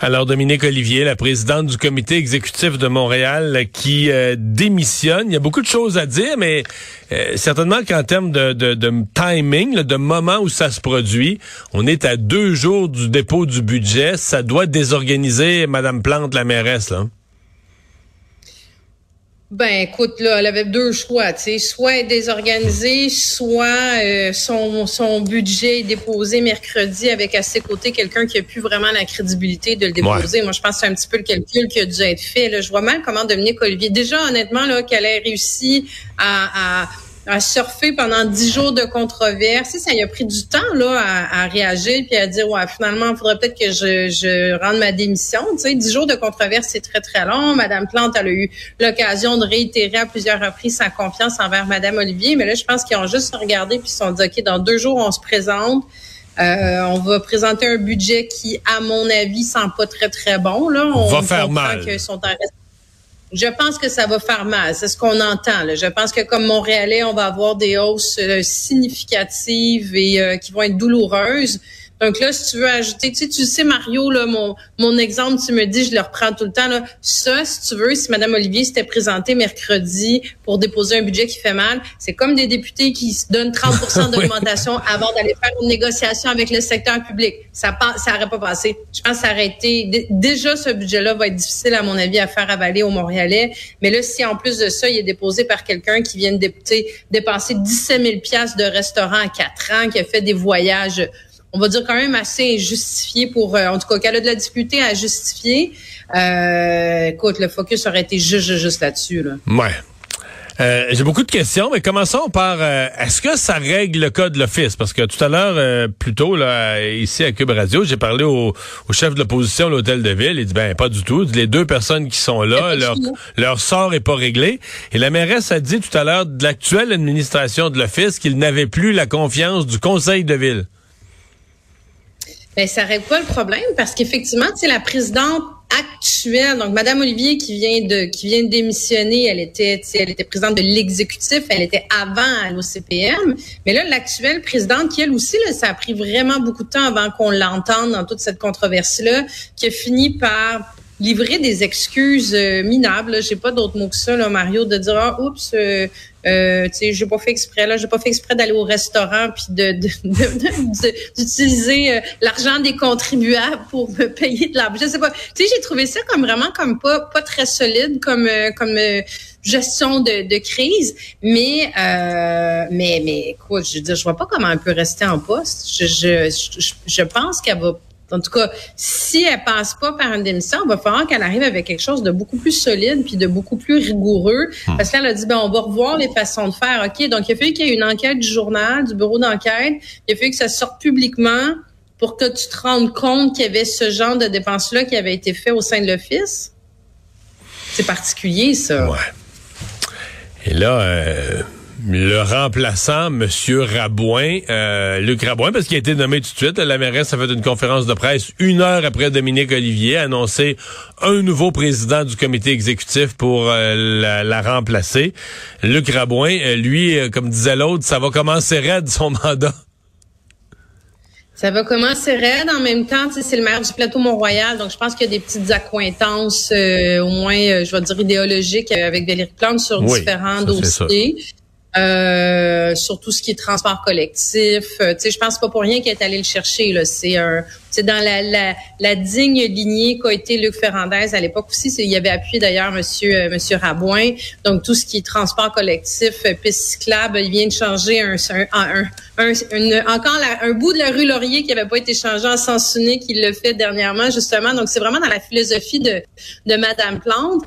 Alors Dominique Olivier, la présidente du comité exécutif de Montréal, qui euh, démissionne. Il y a beaucoup de choses à dire, mais euh, certainement qu'en termes de, timing, de moment où ça se produit, on est à deux jours du dépôt du budget. Ça doit désorganiser Madame Plante, la mairesse. Là. Ben écoute, là, elle avait deux choix, tu sais, soit désorganisée, soit euh, son, son budget est déposé mercredi avec à ses côtés quelqu'un qui a plus vraiment la crédibilité de le déposer. Moi, je pense que c'est un petit peu le calcul qui a dû être fait. Là. Je vois mal comment Dominique Olivier, déjà honnêtement, là, qu'elle ait réussi à, à à surfer pendant dix jours de controverse. Ça a pris du temps là à, à réagir puis à dire ouais finalement il faudrait peut-être que je, je rende ma démission. Tu sais, dix jours de controverse c'est très très long. Madame Plante elle a eu l'occasion de réitérer à plusieurs reprises sa confiance envers Madame Olivier, mais là je pense qu'ils ont juste regardé puis ils se sont dit ok dans deux jours on se présente. Euh, on va présenter un budget qui, à mon avis, sent pas très, très bon. Là. On va faire mal. sont en je pense que ça va faire mal. C'est ce qu'on entend. Là. Je pense que comme Montréalais, on va avoir des hausses euh, significatives et euh, qui vont être douloureuses. Donc là, si tu veux ajouter, tu sais, tu sais, Mario, là, mon, mon exemple, tu me dis, je le reprends tout le temps. Là. Ça, si tu veux, si Mme Olivier s'était présentée mercredi pour déposer un budget qui fait mal, c'est comme des députés qui se donnent 30 d'augmentation avant d'aller faire une négociation avec le secteur public. Ça ça n'aurait pas passé. Je pense que ça aurait été... Déjà, ce budget-là va être difficile, à mon avis, à faire avaler aux Montréalais. Mais là, si en plus de ça, il est déposé par quelqu'un qui vient de dépenser 17 000 de restaurant à quatre ans, qui a fait des voyages on va dire quand même assez injustifié pour, euh, en tout cas, qu'elle a de la difficulté à justifier. Euh, écoute, le focus aurait été juste, juste, là-dessus. Là. Ouais. Euh, J'ai beaucoup de questions, mais commençons par euh, est-ce que ça règle le cas de l'office? Parce que tout à l'heure, euh, plus tôt, là, ici à Cube Radio, j'ai parlé au, au, chef de l'opposition à l'hôtel de ville. Il dit ben pas du tout. Les deux personnes qui sont là, leur, leur sort est pas réglé. Et la mairesse a dit tout à l'heure de l'actuelle administration de l'office qu'il n'avait plus la confiance du conseil de ville. Ben, ça règle pas le problème parce qu'effectivement, sais, la présidente actuelle, donc Madame Olivier qui vient de qui vient de démissionner, elle était, elle était présidente de l'exécutif, elle était avant à l'OCPM, mais là l'actuelle présidente qui elle aussi là, ça a pris vraiment beaucoup de temps avant qu'on l'entende dans toute cette controverse là, qui a fini par livrer des excuses euh, minables. J'ai pas d'autre mot que ça, là, Mario, de dire ah, oups, euh, euh, tu sais, j'ai pas fait exprès là, j'ai pas fait exprès d'aller au restaurant puis de, d'utiliser euh, l'argent des contribuables pour me payer de l'argent. Je sais pas. Tu sais, j'ai trouvé ça comme vraiment comme pas pas très solide comme euh, comme gestion de, de, crise, mais mais mais écoute, je veux dire, je vois pas comment elle peut rester en poste. Je je je, je pense qu'elle va en tout cas, si elle passe pas par une démission, il va falloir qu'elle arrive avec quelque chose de beaucoup plus solide puis de beaucoup plus rigoureux. Hmm. Parce qu'elle a dit, ben, on va revoir les façons de faire. OK, donc il a fallu qu'il y ait une enquête du journal, du bureau d'enquête. Il a fallu que ça sorte publiquement pour que tu te rendes compte qu'il y avait ce genre de dépenses-là qui avait été fait au sein de l'Office. C'est particulier, ça. Ouais. Et là, euh, le remplaçant, Monsieur Rabouin, euh, Luc Rabouin, parce qu'il a été nommé tout de suite. La mairesse a fait une conférence de presse une heure après Dominique Olivier, a annoncé un nouveau président du comité exécutif pour euh, la, remplacer. Luc Rabouin, euh, lui, comme disait l'autre, ça va commencer raide son mandat. Ça va commencer raide. En même temps, c'est le maire du plateau Mont-Royal, donc je pense qu'il y a des petites accointances, au moins, je vais dire idéologiques, avec Valérie Plante sur différents dossiers. Euh, sur tout ce qui est transport collectif. Euh, tu sais, je pense pas pour rien qu'il est allé le chercher. Là, c'est un, dans la, la, la, digne lignée qu'a été Luc Ferrandez à l'époque aussi. Il y avait appuyé d'ailleurs Monsieur euh, Monsieur Rabouin. Donc tout ce qui est transport collectif, euh, piste cyclable, il vient de changer un, un, un, encore un bout de la rue Laurier qui avait pas été changé en sens unique. Il le fait dernièrement justement. Donc c'est vraiment dans la philosophie de de Madame Plante.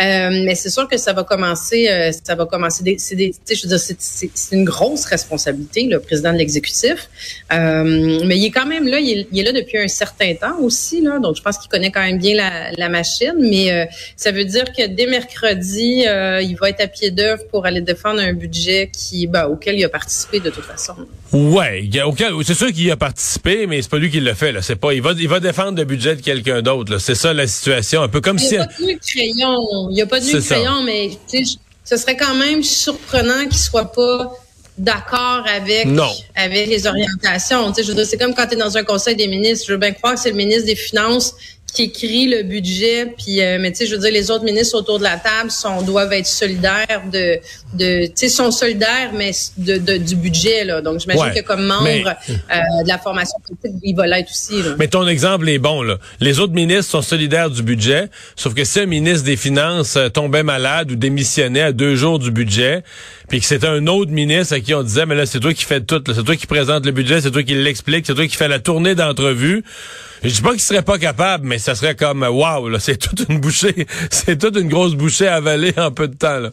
Euh, mais c'est sûr que ça va commencer, euh, ça va commencer. Des, c'est des, je veux dire, c'est, c'est, c'est une grosse responsabilité, le président de l'exécutif. Euh, mais il est quand même là, il est, il est, là depuis un certain temps aussi, là. Donc je pense qu'il connaît quand même bien la, la machine. Mais ça veut dire que dès mercredi, il va être à pied d'œuvre pour aller défendre un budget qui, ben, auquel il a participé de toute façon. Ouais, il a, auquel, c'est sûr qu'il a participé, mais c'est pas lui qui le fait. Là. C'est pas, il va, il va défendre le budget de quelqu'un d'autre. Là. C'est ça la situation, un peu comme il si. Pas de crayon il n'y a pas de crayon, mais ce serait quand même surprenant qu'il soit pas d'accord avec avec les orientations. Je veux c'est comme quand tu es dans un conseil des ministres. Je veux bien croire que c'est le ministre des Finances qui écrit le budget, puis euh, mais tu sais, je veux dire, les autres ministres autour de la table sont doivent être solidaires de, de tu sais, sont solidaires, mais de, de, du budget là. Donc j'imagine que comme membre euh, de la formation politique, il va l'être aussi. Là. Mais ton exemple est bon là. Les autres ministres sont solidaires du budget, sauf que si un ministre des Finances euh, tombait malade ou démissionnait à deux jours du budget, puis que c'était un autre ministre à qui on disait, mais là c'est toi qui fais tout, c'est toi qui présente le budget, c'est toi qui l'explique, c'est toi qui fais la tournée d'entrevue. Je dis pas qu'il serait pas capable, mais ça serait comme waouh, là, c'est toute une bouchée, c'est toute une grosse bouchée à avaler en peu de temps. Là.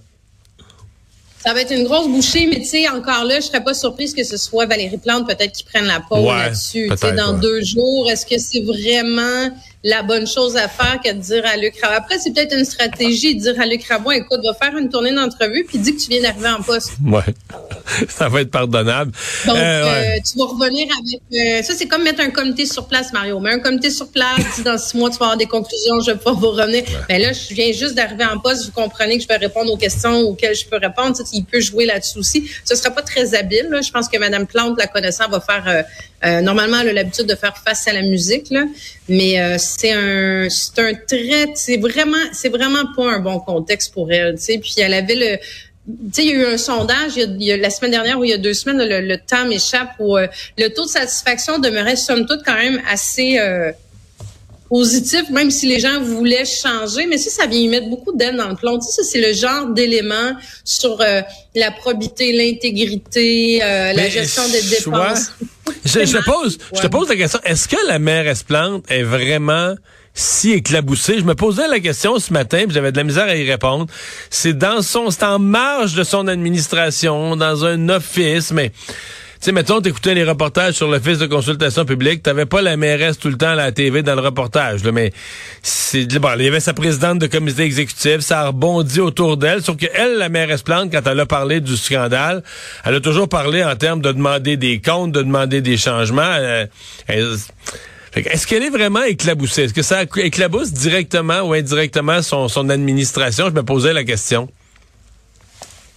Ça va être une grosse bouchée, mais tu sais, encore là, je serais pas surprise que ce soit Valérie Plante peut-être qui prenne la pause là-dessus. Dans ouais. deux jours, est-ce que c'est vraiment la bonne chose à faire que de dire à Luc Rabot. Après, c'est peut-être une stratégie de dire à Luc Rabot, écoute, va faire une tournée d'entrevue puis dis que tu viens d'arriver en poste. Ouais. ça va être pardonnable. Donc, euh, ouais. euh, tu vas revenir avec... Euh, ça, c'est comme mettre un comité sur place, Mario. Mais un comité sur place, dans six mois, tu vas avoir des conclusions, je vais pas vous revenir. Mais là, je viens juste d'arriver en poste, vous comprenez que je vais répondre aux questions auxquelles je peux répondre. Tu sais, il peut jouer là-dessus aussi. Ce sera pas très habile. Là. Je pense que Mme Plante, la connaissant, va faire... Euh, euh, normalement, elle a l'habitude de faire face à la musique, là, mais euh, c'est un, c'est un très, c'est vraiment, c'est vraiment pas un bon contexte pour elle, tu sais. Puis elle avait le, tu sais, il y a eu un sondage il y a, il y a, la semaine dernière ou il y a deux semaines, le, le temps m'échappe où euh, le taux de satisfaction demeurait somme toute quand même assez euh, positif, même si les gens voulaient changer. Mais ça, ça vient y mettre beaucoup d'aide dans le plomb. Tu sais, ça, c'est le genre d'élément sur euh, la probité, l'intégrité, euh, la gestion des dépenses. Je, je, te pose, ouais. je te pose la question, est-ce que la mairesse Plante est vraiment si éclabousée? Je me posais la question ce matin, j'avais de la misère à y répondre. C'est dans son, c'est en marge de son administration, dans un office, mais sais, mettons, t'écoutais les reportages sur l'Office de consultation publique, t'avais pas la mairesse tout le temps à la TV dans le reportage, là, mais c'est, bon, il y avait sa présidente de comité exécutif, ça a rebondi autour d'elle, sauf que elle, la mairesse Plante, quand elle a parlé du scandale, elle a toujours parlé en termes de demander des comptes, de demander des changements. Euh, est-ce qu'elle est vraiment éclaboussée? Est-ce que ça éclabousse directement ou indirectement son, son administration? Je me posais la question.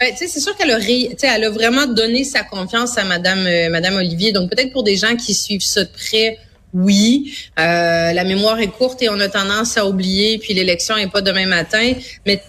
Ben, c'est sûr qu'elle a, elle a vraiment donné sa confiance à Madame, euh, Madame Olivier. Donc peut-être pour des gens qui suivent ça de près, oui. Euh, la mémoire est courte et on a tendance à oublier. Puis l'élection est pas demain matin. Mais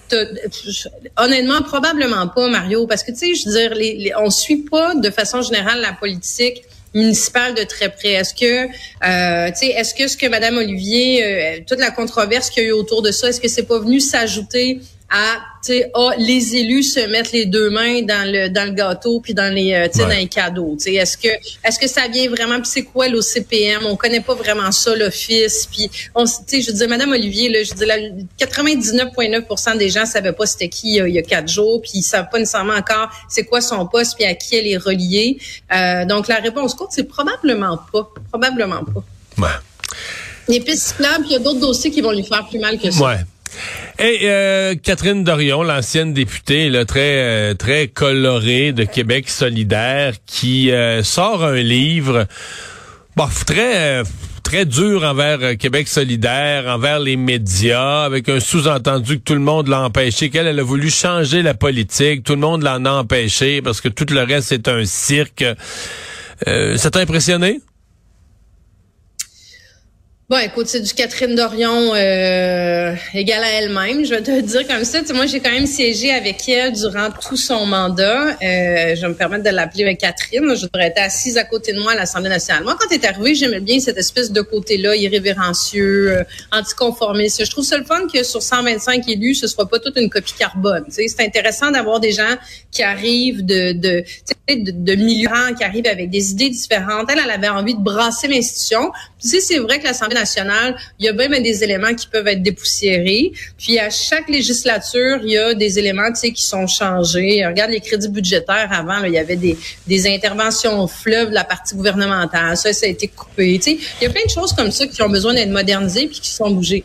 honnêtement, probablement pas, Mario, parce que tu sais, je veux dire, les, les, on suit pas de façon générale la politique municipale de très près. Est-ce que, euh, tu sais, est-ce que ce que Madame Olivier, euh, toute la controverse qu'il y a eu autour de ça, est-ce que c'est pas venu s'ajouter à tu sais ah, les élus se mettent les deux mains dans le dans le gâteau puis dans les euh, tu sais ouais. dans les cadeaux tu sais est-ce que est-ce que ça vient vraiment puis c'est quoi l'OCPM on connaît pas vraiment ça l'office puis on tu sais je dis madame Olivier là je dis là 99.9% des gens savaient pas c'était qui euh, il y a quatre jours puis ils savent pas nécessairement encore c'est quoi son poste puis à qui elle est reliée euh, donc la réponse courte c'est probablement pas probablement pas ouais. les pistes cyclables puis il y a d'autres dossiers qui vont lui faire plus mal que ça ouais. Et euh, Catherine Dorion, l'ancienne députée, là, très euh, très colorée de Québec solidaire, qui euh, sort un livre, bon, très très dur envers Québec solidaire, envers les médias, avec un sous-entendu que tout le monde l'a empêché, qu'elle elle a voulu changer la politique, tout le monde l'en a empêché parce que tout le reste c'est un cirque. ça t'a impressionné? Bon, écoute, c'est du Catherine Dorion euh, égale à elle-même, je vais te dire comme ça. moi, j'ai quand même siégé avec elle durant tout son mandat. Euh, je vais me permettre de l'appeler Catherine. Je devrais être assise à côté de moi à l'Assemblée nationale. Moi, quand elle est arrivée, j'aimais bien cette espèce de côté-là, irrévérencieux, euh, anticonformiste. Je trouve ça le fun que sur 125 élus, ce soit pas toute une copie carbone. C'est intéressant d'avoir des gens qui arrivent de, de, de, de milieux qui arrivent avec des idées différentes. Elle, elle avait envie de brasser l'institution. Tu sais, c'est vrai que l'Assemblée l'Assemblée nationale, il y a bien, des éléments qui peuvent être dépoussiérés. Puis à chaque législature, il y a des éléments, tu sais, qui sont changés. Regarde les crédits budgétaires avant, il y avait des, des interventions fleuves de la partie gouvernementale. Ça, ça a été coupé. Tu sais, il y a plein de choses comme ça qui ont besoin d'être modernisées puis qui sont bougées.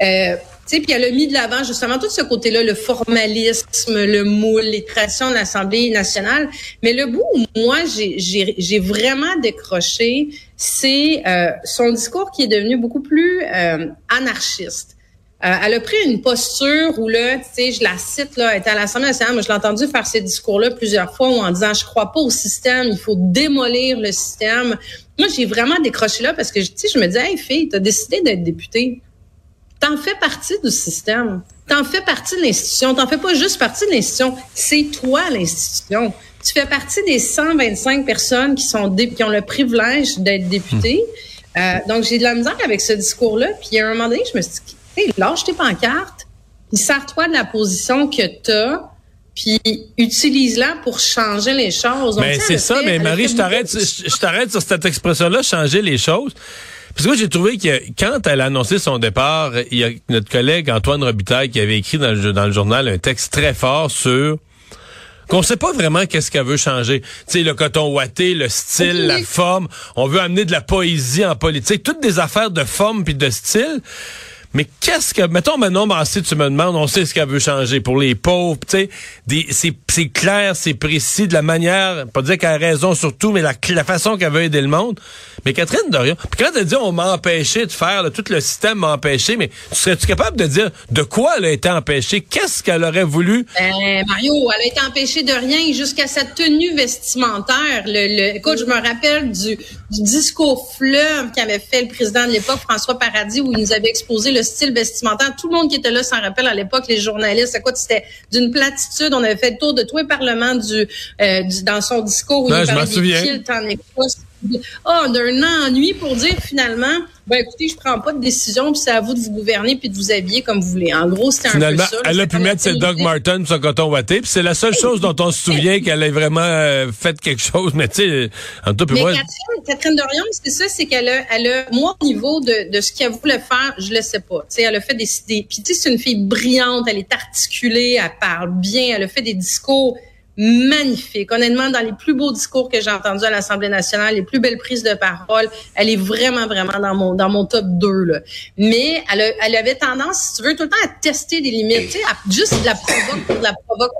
Euh, puis elle a mis de l'avant justement tout ce côté-là, le formalisme, le moule, les traditions de l'Assemblée nationale. Mais le bout où moi, j'ai vraiment décroché, c'est euh, son discours qui est devenu beaucoup plus euh, anarchiste. Euh, elle a pris une posture où là, tu sais, je la cite là, elle était à l'Assemblée nationale, moi je l'ai entendu faire ces discours-là plusieurs fois en disant je crois pas au système, il faut démolir le système. Moi, j'ai vraiment décroché là parce que tu sais, je me dis hey fille, t'as décidé d'être députée. T'en fais partie du système. T'en fais partie de l'institution. T'en fais pas juste partie de l'institution. C'est toi l'institution. Tu fais partie des 125 personnes qui sont qui ont le privilège d'être députés. Hmm. Euh, donc j'ai de la misère avec ce discours-là. Puis à un moment donné, je me suis dit, hey, lâche tes pancartes, puis sers-toi de la position que t'as puis utilise-la pour changer les choses. Mais c'est ça, mais Marie, je t'arrête, je t'arrête sur cette expression-là, changer les choses. Parce que j'ai trouvé que quand elle a annoncé son départ, il y a notre collègue Antoine Robitaille qui avait écrit dans le, dans le journal un texte très fort sur qu'on sait pas vraiment qu'est-ce qu'elle veut changer. Tu sais, le coton ouaté, le style, la forme. On veut amener de la poésie en politique. Toutes des affaires de forme puis de style. Mais qu'est-ce que, mettons maintenant, Massé, tu me demandes, on sait ce qu'elle veut changer pour les pauvres, tu sais, c'est clair, c'est précis, de la manière, pas dire qu'elle a raison sur tout, mais la, la façon qu'elle veut aider le monde. Mais Catherine Dorion, puis quand elle dit on m'a empêché de faire, tout le système m'a empêché, mais serais-tu capable de dire de quoi elle a été empêchée? Qu'est-ce qu'elle aurait voulu? Ben, Mario, elle a été empêchée de rien jusqu'à sa tenue vestimentaire. Le, écoute, je me rappelle du, du discours fleuve qu'avait fait le président de l'époque, François Paradis, où il nous avait exposé le style vestimentaire. Tout le monde qui était là s'en rappelle à l'époque, les journalistes. Écoute, c'était d'une platitude. On avait fait le tour de tous les parlements du, euh, du dans son discours où il parlait des. Oh, d'un ennui pour dire finalement, ben écoutez, je prends pas de décision, puis c'est à vous de vous gouverner puis de vous habiller comme vous voulez. En gros, c'était un peu ça. elle a pu mettre ses Doug Martin son coton watté, puis c'est la seule chose dont on se souvient qu'elle ait vraiment euh, fait quelque chose. Mais tu sais, en tout Mais Catherine, Catherine Dorion, c'est ça, c'est qu'elle a, elle a, moi, au niveau de, de ce qu'elle voulait faire, je le sais pas. Tu sais, elle a fait des, des puis tu sais, c'est une fille brillante, elle est articulée, elle parle bien, elle a fait des discours magnifique. Honnêtement, dans les plus beaux discours que j'ai entendus à l'Assemblée nationale, les plus belles prises de parole, elle est vraiment, vraiment dans mon dans mon top 2. Là. Mais elle, elle avait tendance, si tu veux, tout le temps à tester des limites, sais, juste de la provoque pour de la provoque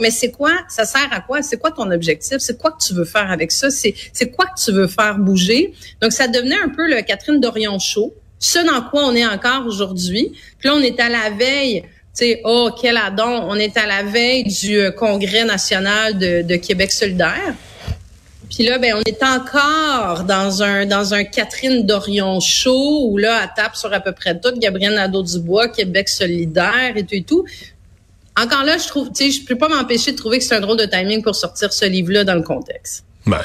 mais c'est quoi? Ça sert à quoi? C'est quoi ton objectif? C'est quoi que tu veux faire avec ça? C'est, c'est quoi que tu veux faire bouger? Donc, ça devenait un peu le Catherine Dorion Show. Ce dans quoi on est encore aujourd'hui. Puis là, on est à la veille sais, oh, quel adon, on est à la veille du euh, Congrès national de, Québec solidaire. Puis là, ben, on est encore dans un dans un Catherine Dorion show où là, elle tape sur à peu près tout. Gabrielle Nadeau-Dubois, Québec solidaire et tout et tout. Encore là, je trouve, tu je peux pas m'empêcher de trouver que c'est un drôle de timing pour sortir ce livre-là dans le contexte. Ben,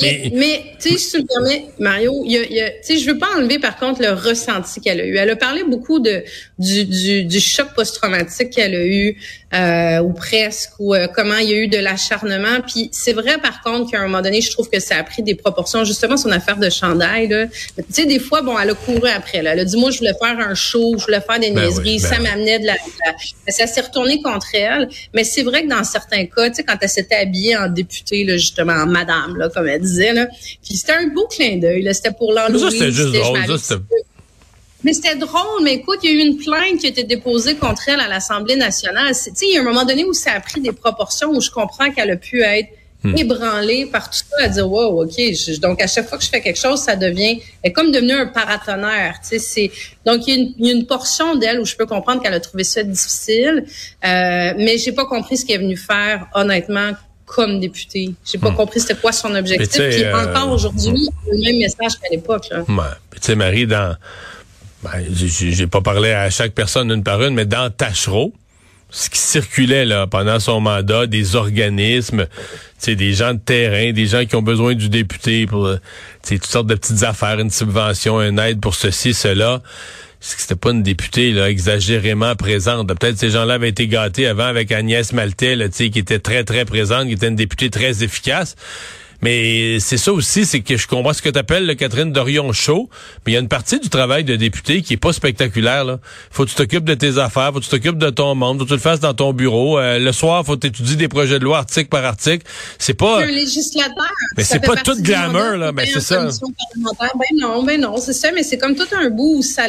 mais, tu sais, si tu me permets, Mario, il y a, y a tu sais, je veux pas enlever par contre le ressenti qu'elle a eu. Elle a parlé beaucoup de du, du, du choc post-traumatique qu'elle a eu, euh, ou presque, ou euh, comment il y a eu de l'acharnement. Puis c'est vrai par contre qu'à un moment donné, je trouve que ça a pris des proportions. Justement, son affaire de chandail, là. Tu sais, des fois, bon, elle a couru après. Là. Elle a dit, moi, je voulais faire un show, je voulais faire des ben niaiseries, ben ça m'amenait de la, Ça s'est retourné contre elle. Mais c'est vrai que dans certains cas, tu sais, quand elle s'était habillée en députée, là, justement, en madame, là, comme elle disait, là. Puis c'était un beau clin d'œil, C'était pour l'enlever. c'était juste drôle. Mais c'était drôle, mais écoute, il y a eu une plainte qui a été déposée contre elle à l'Assemblée nationale. Tu sais, il y a un moment donné où ça a pris des proportions où je comprends qu'elle a pu être hmm. ébranlée par tout ça, à dire wow, ok. donc à chaque fois que je fais quelque chose, ça devient, elle est comme devenu un paratonnerre. Tu sais, c'est donc il y, a une, portion d'elle où je peux comprendre qu'elle a trouvé ça difficile, euh, mais j'ai pas compris ce qu'elle est venue faire honnêtement comme députée. J'ai pas hmm. compris c'était quoi son objectif. Puis euh, encore aujourd'hui, le même message qu'à l'époque. Ouais. Tu sais, Marie, dans ben, j'ai pas parlé à chaque personne une par une, mais dans Tachereau, ce qui circulait là pendant son mandat, des organismes, des gens de terrain, des gens qui ont besoin du député pour euh, toutes sortes de petites affaires, une subvention, une aide pour ceci, cela. C'était pas une députée là, exagérément présente. Peut-être ces gens-là avaient été gâtés avant avec Agnès Maltais, là, qui était très, très présente, qui était une députée très efficace. Mais c'est ça aussi, c'est que je comprends ce que tu appelles le Catherine Dorion Show, mais il y a une partie du travail de député qui est pas spectaculaire. Là. Faut que tu t'occupes de tes affaires, faut que tu t'occupes de ton monde, faut que tu le fasses dans ton bureau. Euh, le soir, faut que tu étudies des projets de loi article par article. C'est pas... Un législateur. Mais c'est pas tout glamour, là. Mais c'est ça. Ben non, ben non, c'est ça, mais c'est comme tout un bout où ça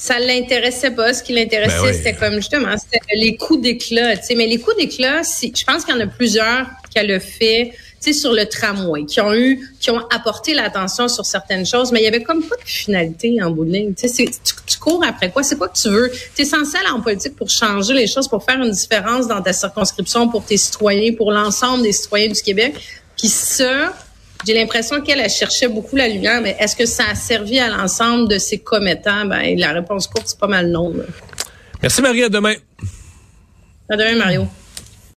ça l'intéressait pas. Ce qui l'intéressait, ben c'était comme justement, c'était les coups d'éclat. Tu sais, mais les coups d'éclat, je pense qu'il y en a plusieurs qu'elle a fait. Tu sais, sur le tramway, qui ont eu, qui ont apporté l'attention sur certaines choses, mais il y avait comme pas de finalité en bout de ligne. Tu, sais, tu, tu cours après quoi? C'est quoi que tu veux? Tu es censé aller en politique pour changer les choses, pour faire une différence dans ta circonscription, pour tes citoyens, pour l'ensemble des citoyens du Québec. Puis ça, j'ai l'impression qu'elle a cherché beaucoup la lumière, mais est-ce que ça a servi à l'ensemble de ses commettants? Ben, la réponse courte, c'est pas mal non. Merci Marie, à demain. À demain, Mario.